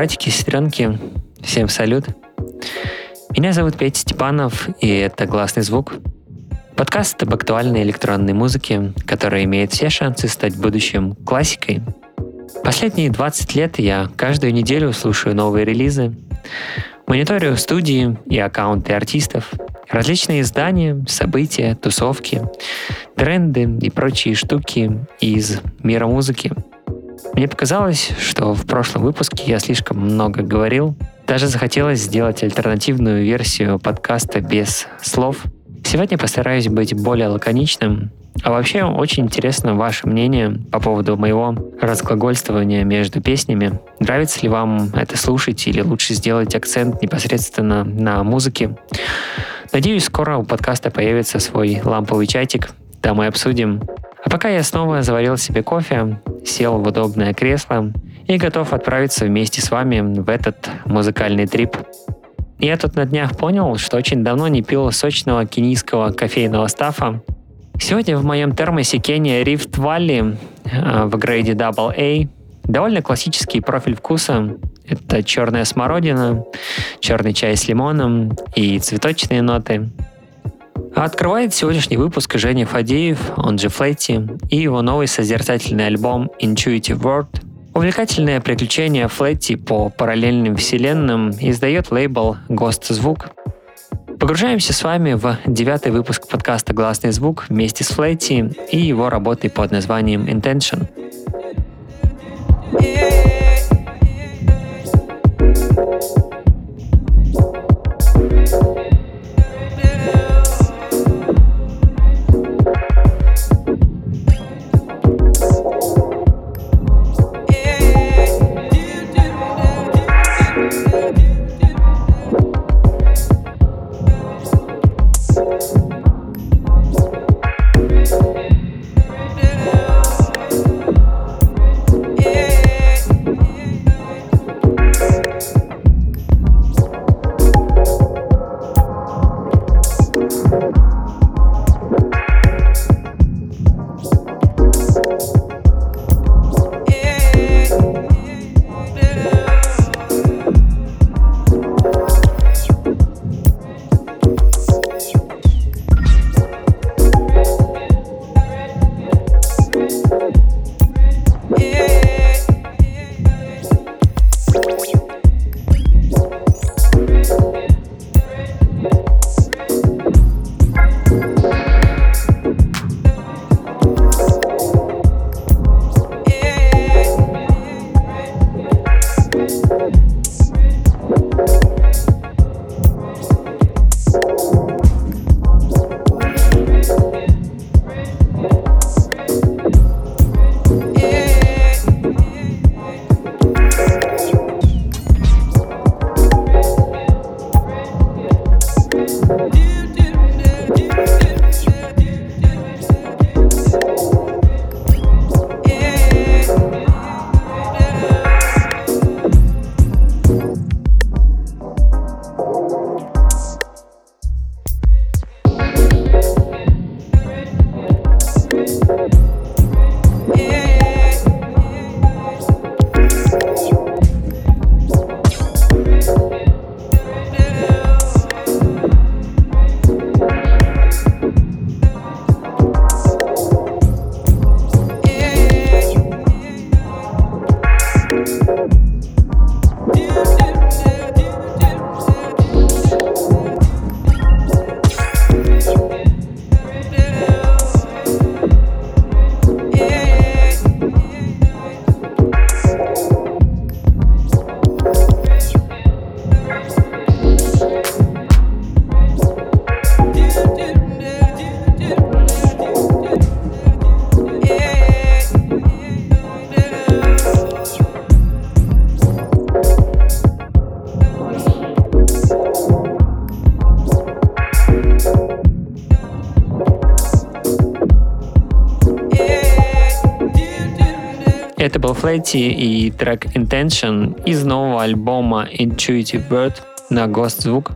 братики и сестренки, всем салют. Меня зовут Петя Степанов, и это «Гласный звук». Подкаст об актуальной электронной музыке, которая имеет все шансы стать будущим классикой. Последние 20 лет я каждую неделю слушаю новые релизы, мониторю студии и аккаунты артистов, различные издания, события, тусовки, тренды и прочие штуки из мира музыки – мне показалось, что в прошлом выпуске я слишком много говорил. Даже захотелось сделать альтернативную версию подкаста без слов. Сегодня постараюсь быть более лаконичным. А вообще очень интересно ваше мнение по поводу моего разглагольствования между песнями. Нравится ли вам это слушать или лучше сделать акцент непосредственно на музыке? Надеюсь, скоро у подкаста появится свой ламповый чатик. Там мы обсудим а пока я снова заварил себе кофе, сел в удобное кресло и готов отправиться вместе с вами в этот музыкальный трип. Я тут на днях понял, что очень давно не пил сочного кенийского кофейного стафа. Сегодня в моем термосе Кения Rift Valley э, в грейде Double A довольно классический профиль вкуса. Это черная смородина, черный чай с лимоном и цветочные ноты – Открывает сегодняшний выпуск Женя Фадеев, он же Флетти, и его новый созерцательный альбом Intuitive World. Увлекательное приключение Флетти по параллельным вселенным издает лейбл Ghost Звук. Погружаемся с вами в девятый выпуск подкаста «Гласный звук» вместе с Флетти и его работой под названием Intention. Yeah. Flatty и трек Intention из нового альбома Intuitive Bird на Ghost Звук.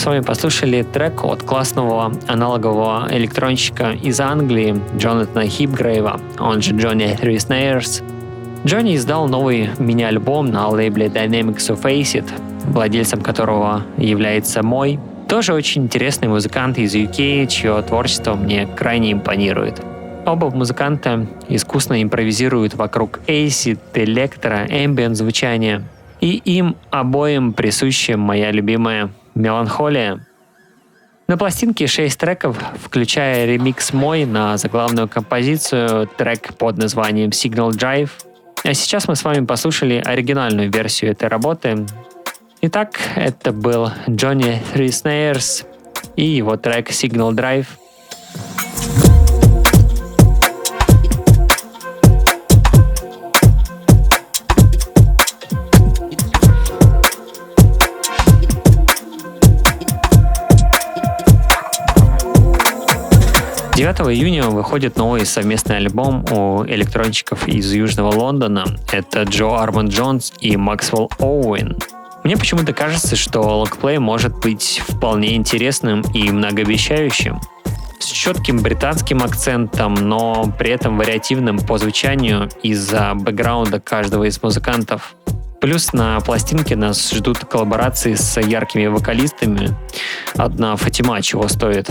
С вами послушали трек от классного аналогового электронщика из Англии Джонатана Хипгрейва, он же Джонни Three Snares. Джонни издал новый мини-альбом на лейбле Dynamics of Acid, владельцем которого является мой. Тоже очень интересный музыкант из UK, чье творчество мне крайне импонирует. Оба музыканта искусно импровизируют вокруг acid, электро, ambient звучания. И им обоим присуща моя любимая меланхолия. На пластинке 6 треков, включая ремикс мой на заглавную композицию, трек под названием Signal Drive. А сейчас мы с вами послушали оригинальную версию этой работы. Итак, это был Джонни Three Snares и его трек Signal Drive – 9 июня выходит новый совместный альбом у электронщиков из Южного Лондона. Это Джо Арман Джонс и Максвелл Оуэн. Мне почему-то кажется, что локплей может быть вполне интересным и многообещающим. С четким британским акцентом, но при этом вариативным по звучанию из-за бэкграунда каждого из музыкантов. Плюс на пластинке нас ждут коллаборации с яркими вокалистами. Одна Фатима чего стоит.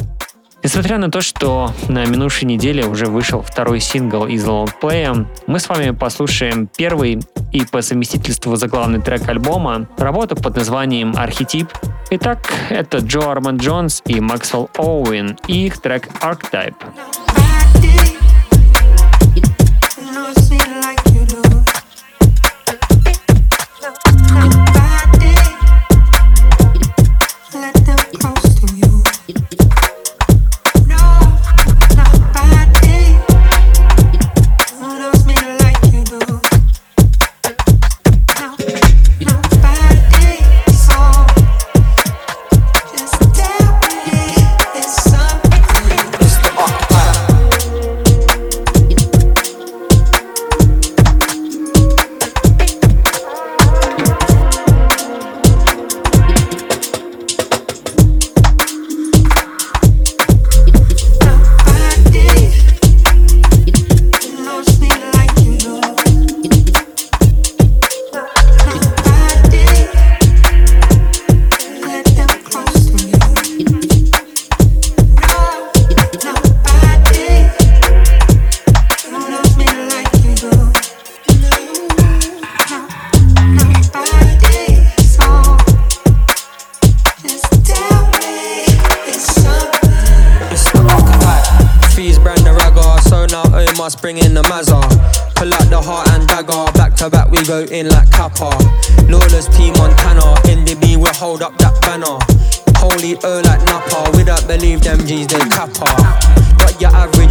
Несмотря на то, что на минувшей неделе уже вышел второй сингл из лонгплея, мы с вами послушаем первый и по совместительству заглавный трек альбома, работу под названием «Архетип». Итак, это Джо Арман Джонс и Максвелл Оуэн и их трек «Archetype».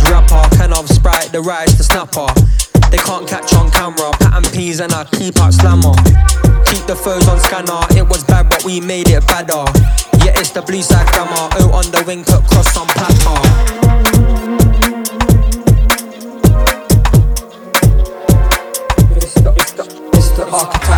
rapper. Can of Sprite, the rise, the snapper. They can't catch on camera. Pattern peas and I keep out slammer. Keep the foes on scanner. It was bad, but we made it better. Yeah, it's the blue side grammar. O on the wing, put cross on platter. It's the, it's the, it's the architect.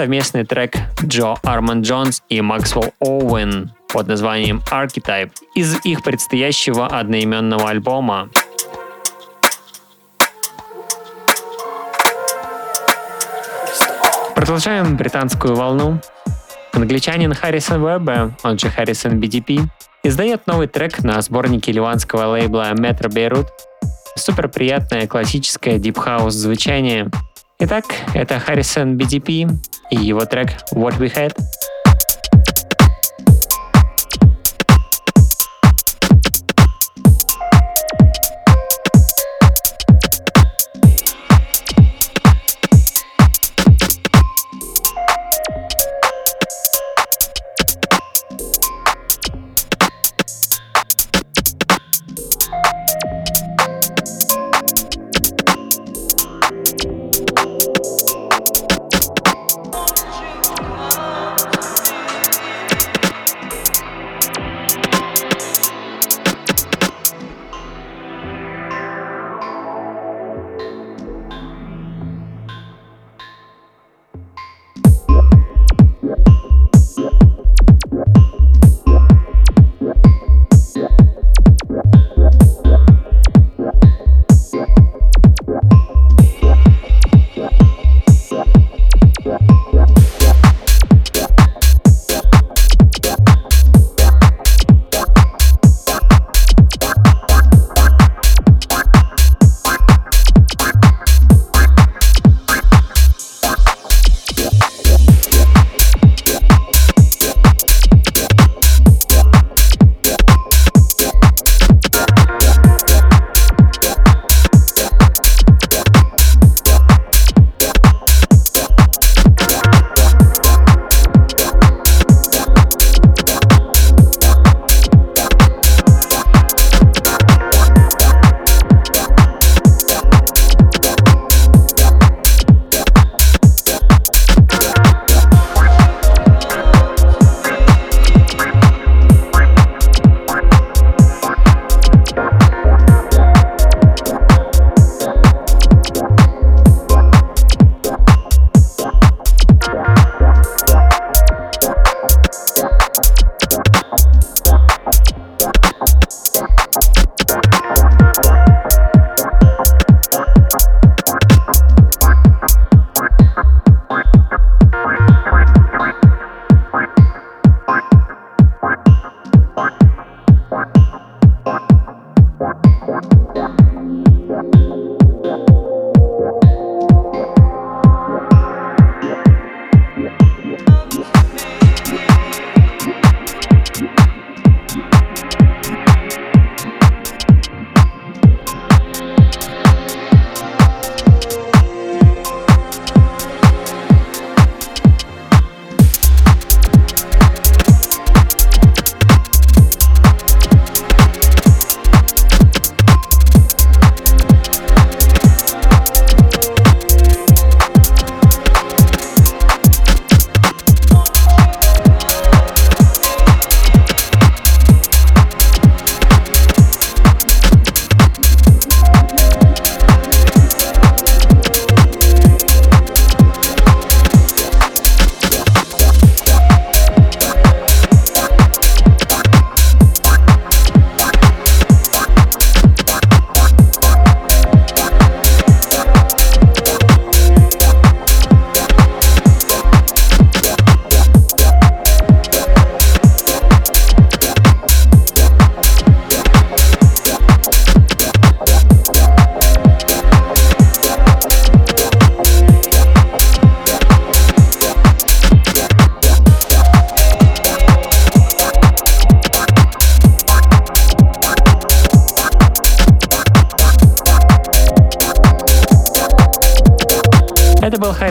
Совместный трек Джо Армон Джонс и Максвелл Оуэн под названием Archetype из их предстоящего одноименного альбома. Продолжаем британскую волну. Англичанин Харрисон Уэбб, он же Харрисон BDP, издает новый трек на сборнике ливанского лейбла Metro Beirut. Супер приятное классическое дип-хаус звучание. Итак, это Харрисон BDP и его трек What We Had —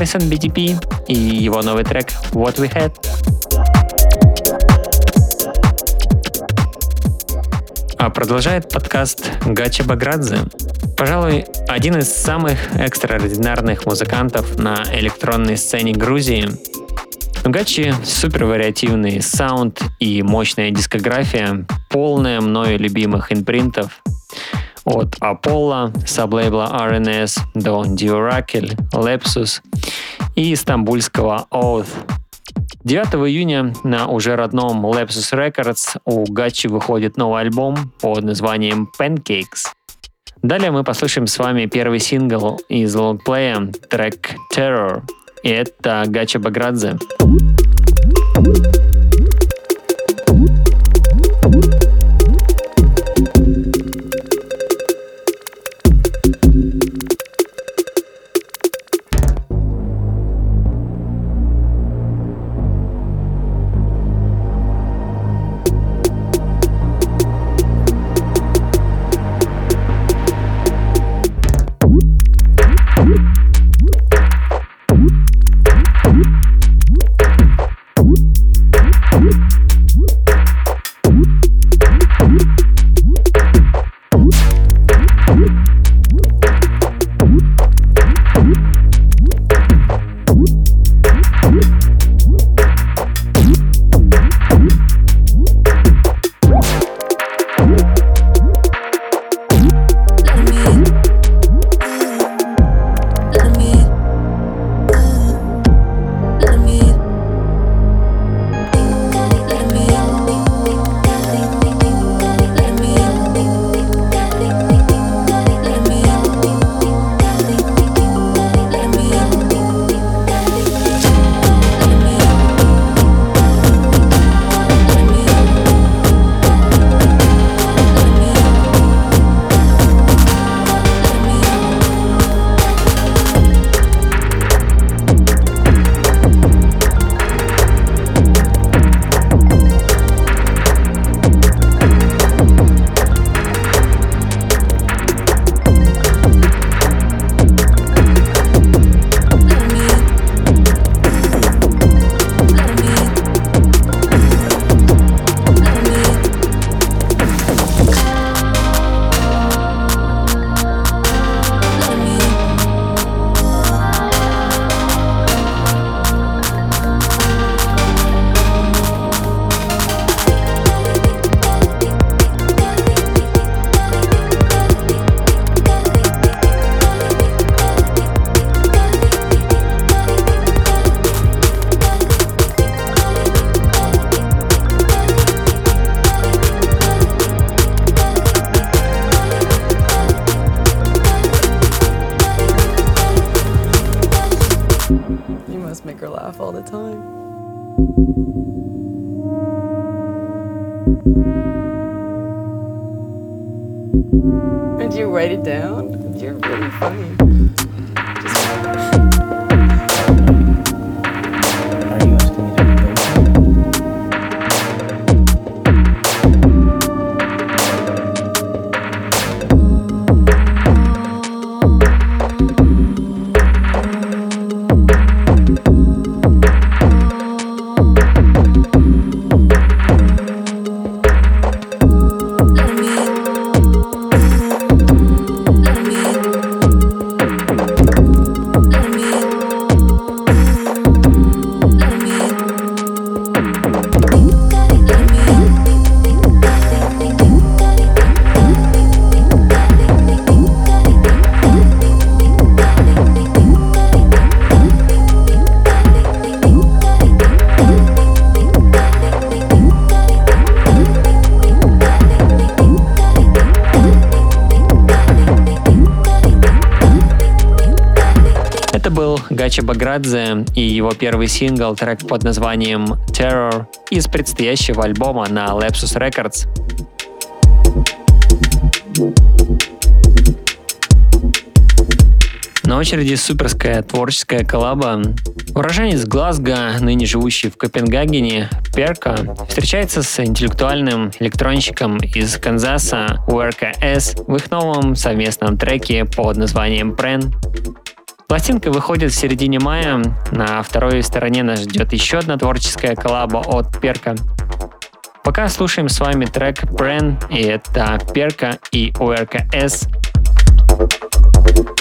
Harrison BDP и его новый трек What We Had. А продолжает подкаст Гача Баградзе. Пожалуй, один из самых экстраординарных музыкантов на электронной сцене Грузии. У Гачи супер вариативный саунд и мощная дискография, полная мною любимых инпринтов – от Apollo, саблейбла RNS до Duracle, Lepsus и стамбульского Oath. 9 июня на уже родном Lapsus Records у Гачи выходит новый альбом под названием Pancakes. Далее мы послушаем с вами первый сингл из лонгплея, трек Terror. И это Гача Баградзе. thank you Баградзе и его первый сингл, трек под названием Terror из предстоящего альбома на Lapsus Records. На очереди суперская творческая коллаба. Уроженец Глазго, ныне живущий в Копенгагене, Перка, встречается с интеллектуальным электронщиком из Канзаса Уэрка в их новом совместном треке под названием Прен. Пластинка выходит в середине мая. На второй стороне нас ждет еще одна творческая коллаба от Перка. Пока слушаем с вами трек Brand, и это Перка и ОРК S. Yeah.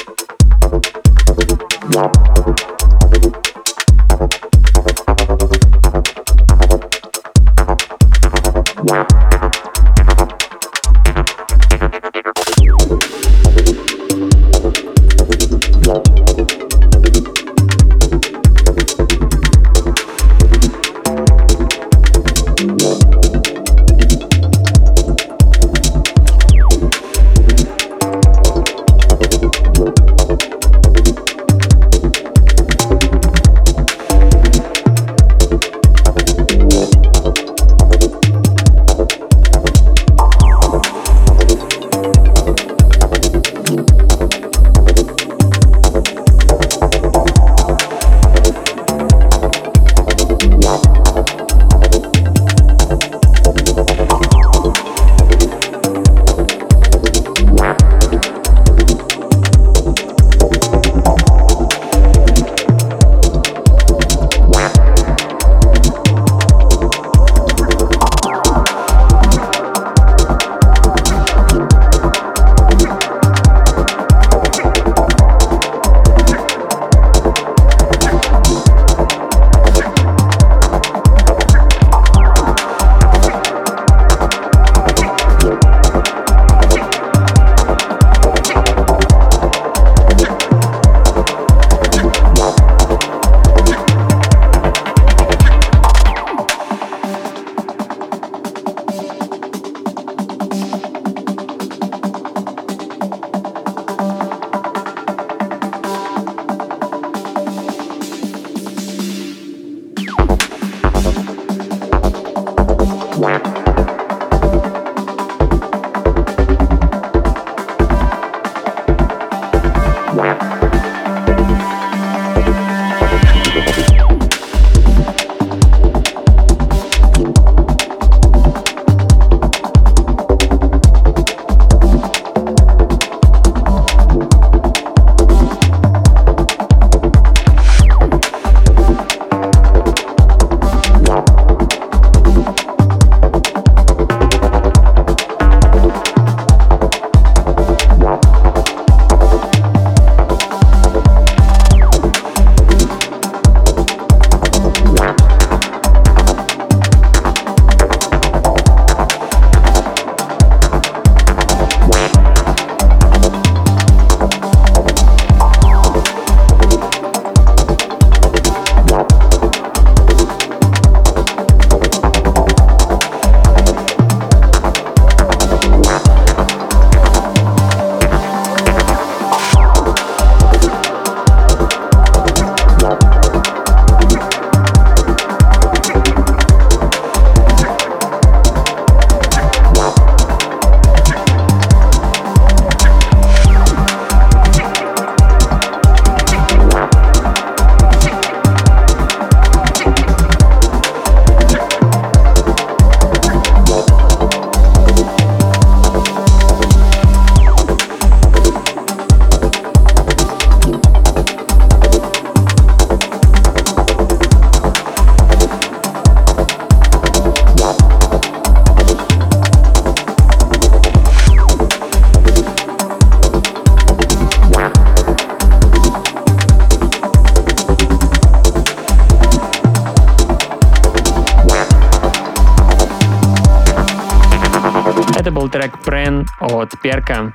Перка.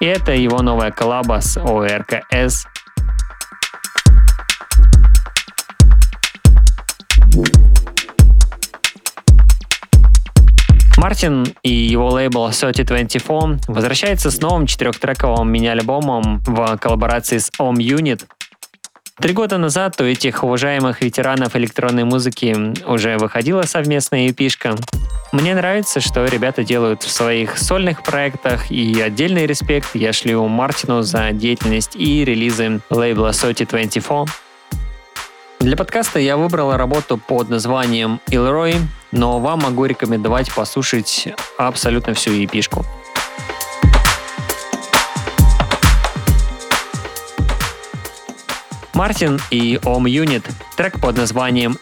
И это его новая коллаба с ORKS. Мартин и его лейбл 3024 возвращается с новым четырехтрековым мини-альбомом в коллаборации с Om Unit – Три года назад у этих уважаемых ветеранов электронной музыки уже выходила совместная эпишка. Мне нравится, что ребята делают в своих сольных проектах, и отдельный респект я шлю Мартину за деятельность и релизы лейбла 3024. Для подкаста я выбрал работу под названием Ilroy, но вам могу рекомендовать послушать абсолютно всю эпишку. Мартин и Om Unit, трек под названием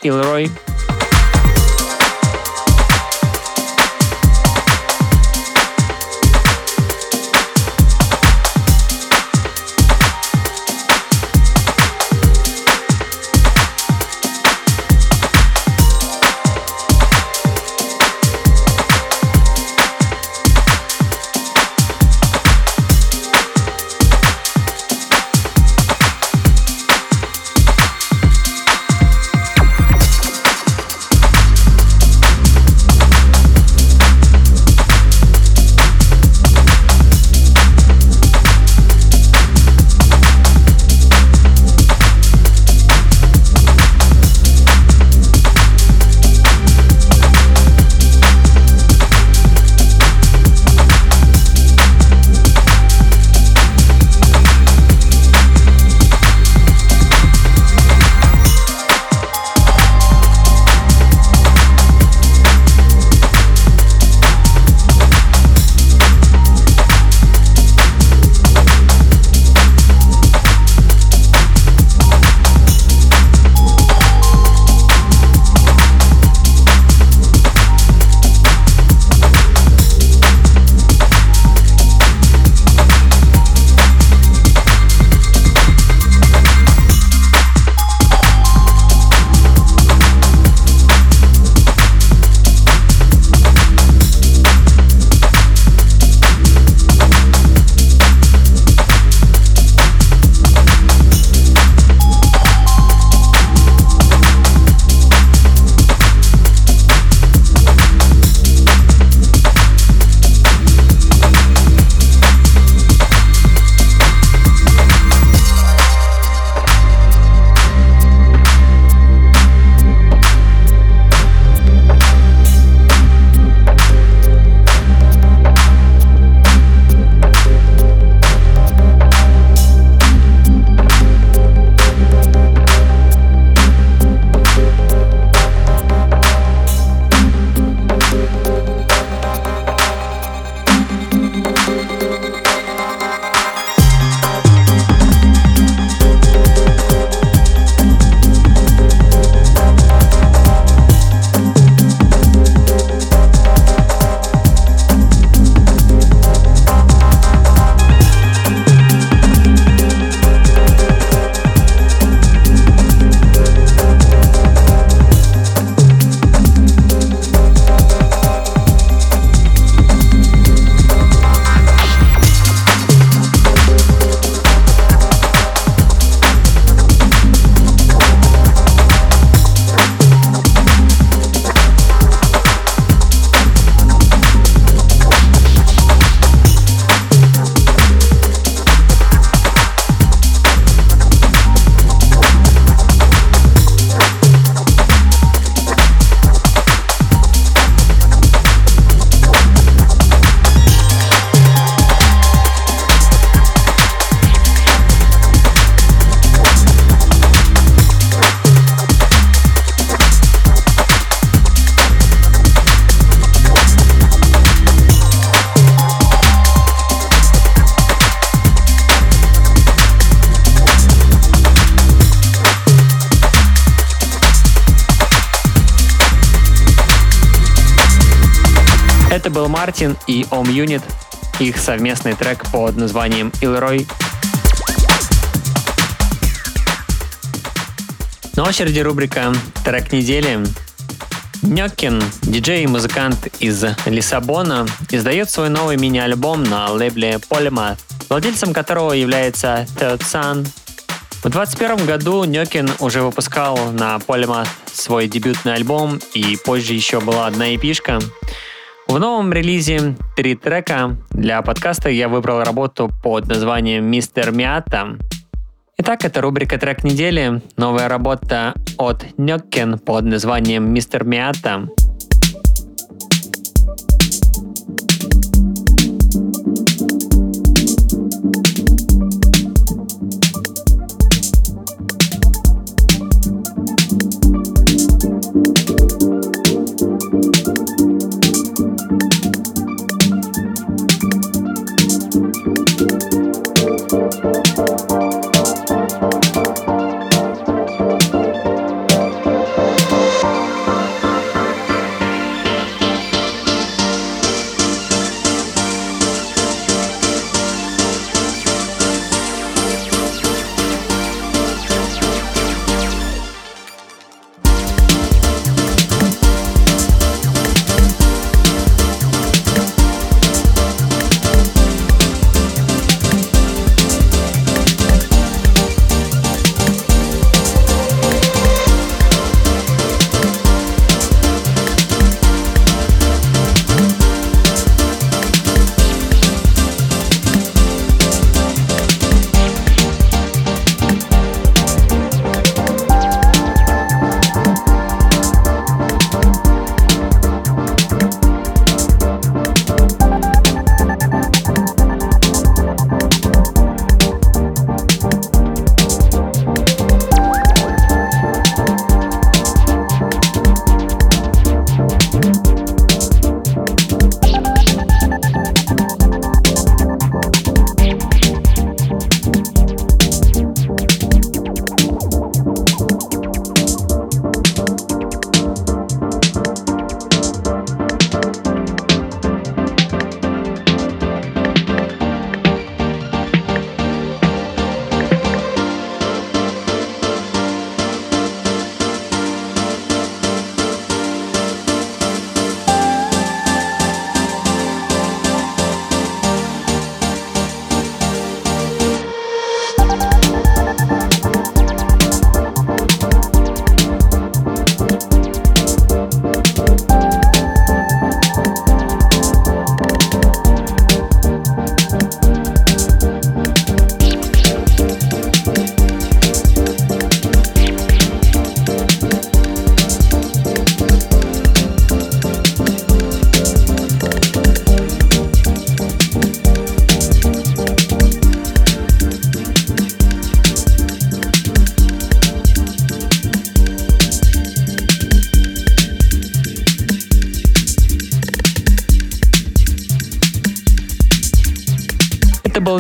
Ilroy Мартин и Om Unit, их совместный трек под названием Ilroy. На очереди рубрика «Трек недели». Нёкин, диджей и музыкант из Лиссабона, издает свой новый мини-альбом на лейбле Polymath, владельцем которого является Third Sun. В 2021 году Нёкин уже выпускал на Polymath свой дебютный альбом, и позже еще была одна эпишка. В новом релизе три трека. Для подкаста я выбрал работу под названием «Мистер Миата», Итак, это рубрика «Трек недели». Новая работа от Нёккен под названием «Мистер Миата».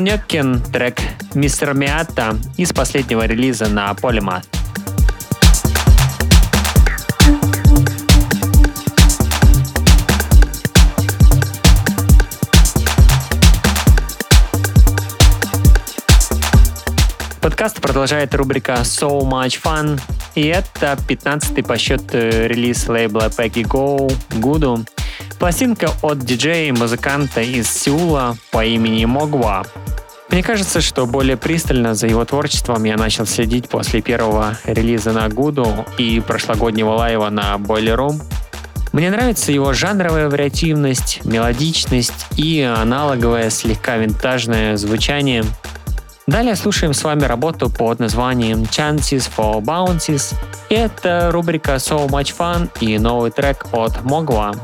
Нёккин, трек «Мистер Миата» из последнего релиза на Polymath. Подкаст продолжает рубрика So Much Fun, и это 15-й по счету релиз лейбла Peggy Go Гуду. Пластинка от диджея и музыканта из Сеула по имени Могва. Мне кажется, что более пристально за его творчеством я начал следить после первого релиза на Гуду и прошлогоднего лайва на Boiler. Мне нравится его жанровая вариативность, мелодичность и аналоговое слегка винтажное звучание. Далее слушаем с вами работу под названием Chances for Bounces. Это рубрика So Much Fun и новый трек от Mogwa.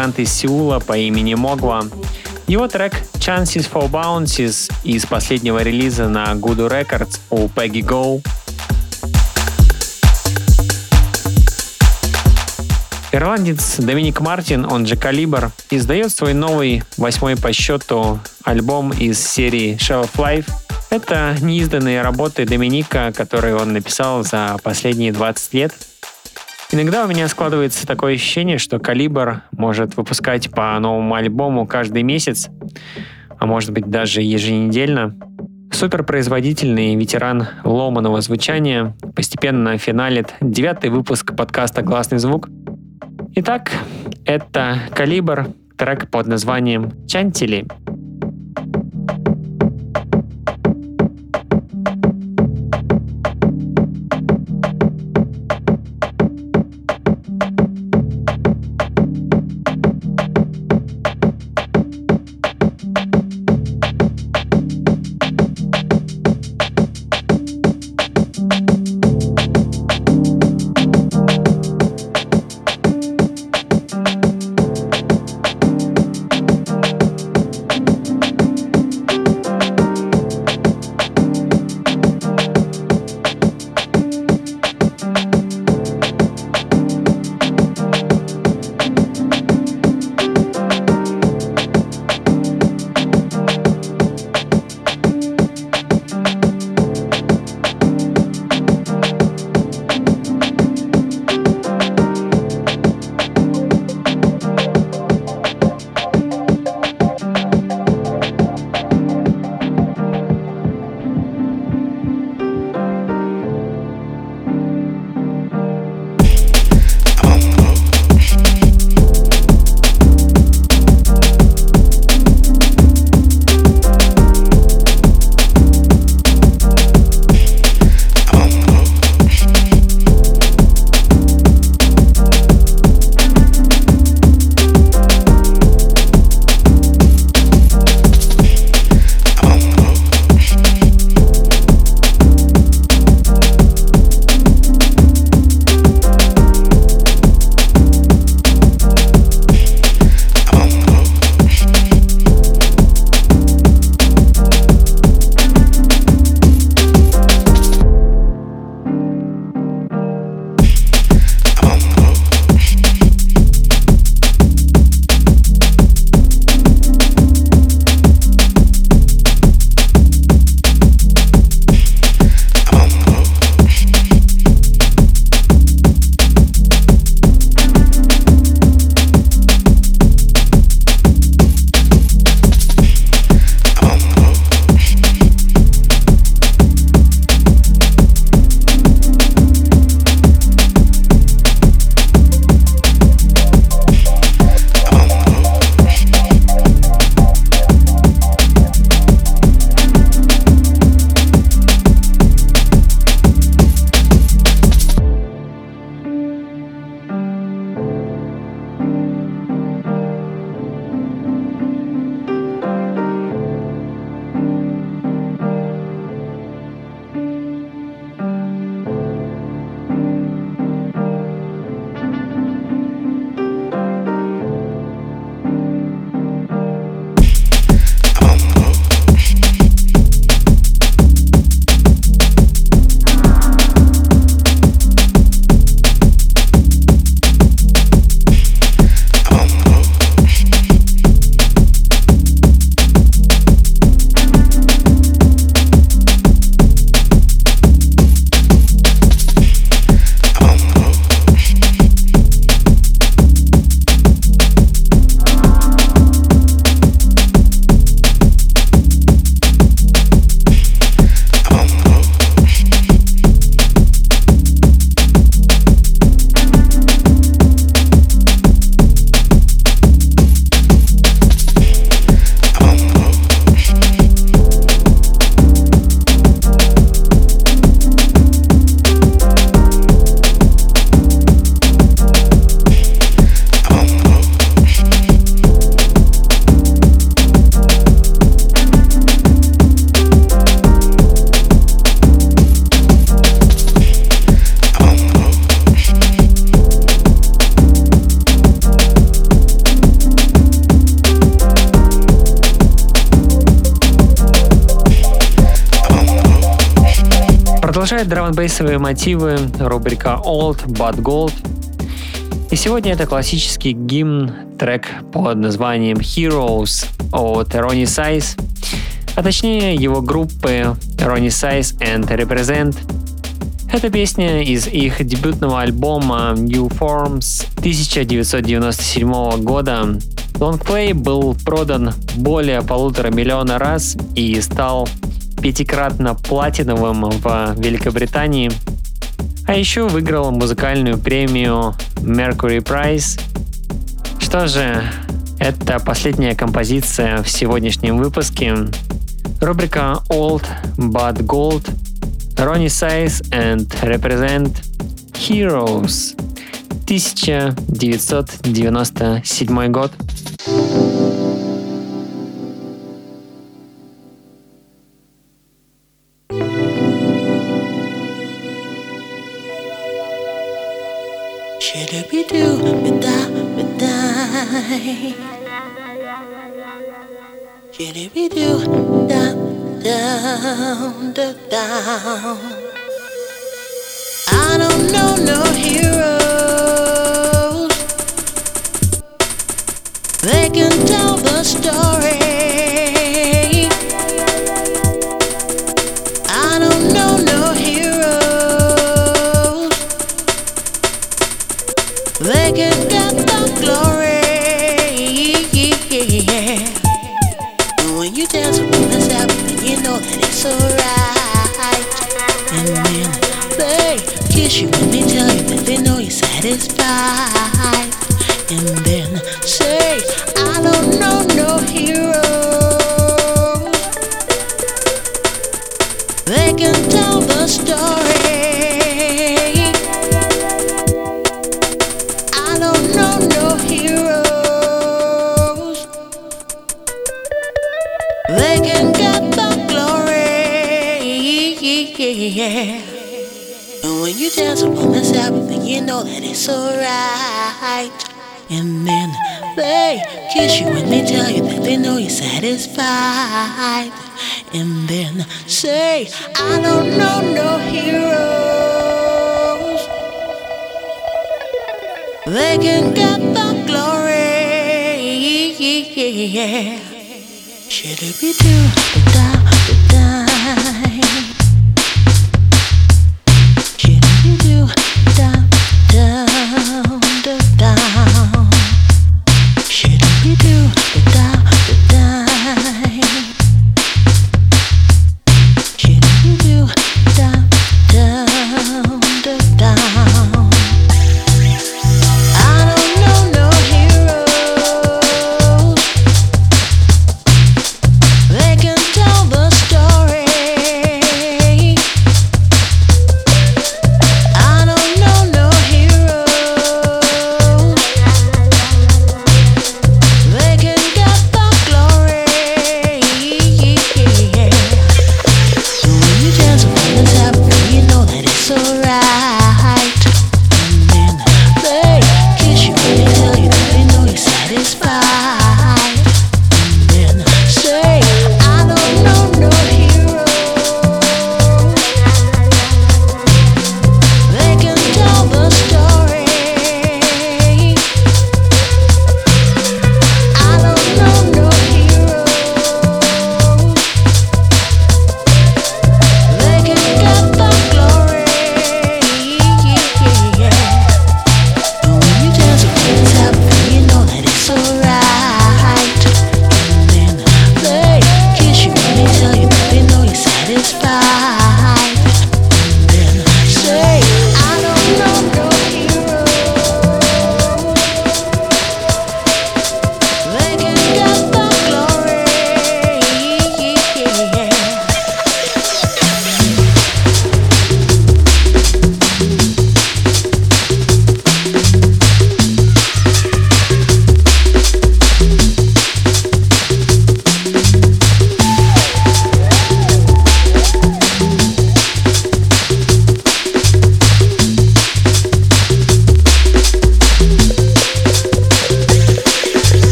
Музыкант из Сеула по имени Могва. Его трек Chances for Bounces из последнего релиза на Gudu Records у Peggy Go Ирландец Доминик Мартин, он же Калибр, издает свой новый, восьмой по счету альбом из серии Shelf Life. Это неизданные работы Доминика, которые он написал за последние 20 лет. Иногда у меня складывается такое ощущение, что Калибр может выпускать по новому альбому каждый месяц, а может быть даже еженедельно. Суперпроизводительный ветеран ломаного звучания постепенно финалит девятый выпуск подкаста «Классный звук», Итак, это «Калибр», трек под названием «Чантили». Драм-бейсовые мотивы рубрика Old But Gold. И сегодня это классический гимн, трек под названием Heroes от Ronnie Size, а точнее его группы Ronnie Size and Represent. Это песня из их дебютного альбома New Forms 1997 года. Лонгплей был продан более полутора миллиона раз и стал пятикратно платиновым в Великобритании, а еще выиграл музыкальную премию Mercury Prize. Что же, это последняя композиция в сегодняшнем выпуске. Рубрика Old But Gold, Ronnie Size and Represent Heroes, 1997 год. Down, down, down. I don't know no heroes. They can tell the story. It's alright. And then they kiss you and they tell you that they know you're satisfied.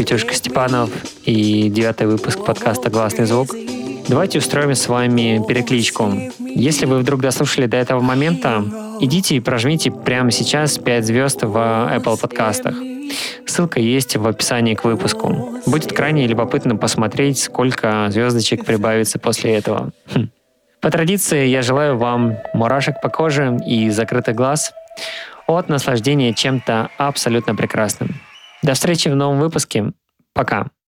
Петюшка Степанов и девятый выпуск подкаста «Гласный звук». Давайте устроим с вами перекличку. Если вы вдруг дослушали до этого момента, идите и прожмите прямо сейчас 5 звезд в Apple подкастах. Ссылка есть в описании к выпуску. Будет крайне любопытно посмотреть, сколько звездочек прибавится после этого. Хм. По традиции я желаю вам мурашек по коже и закрытых глаз от наслаждения чем-то абсолютно прекрасным. До встречи в новом выпуске. Пока.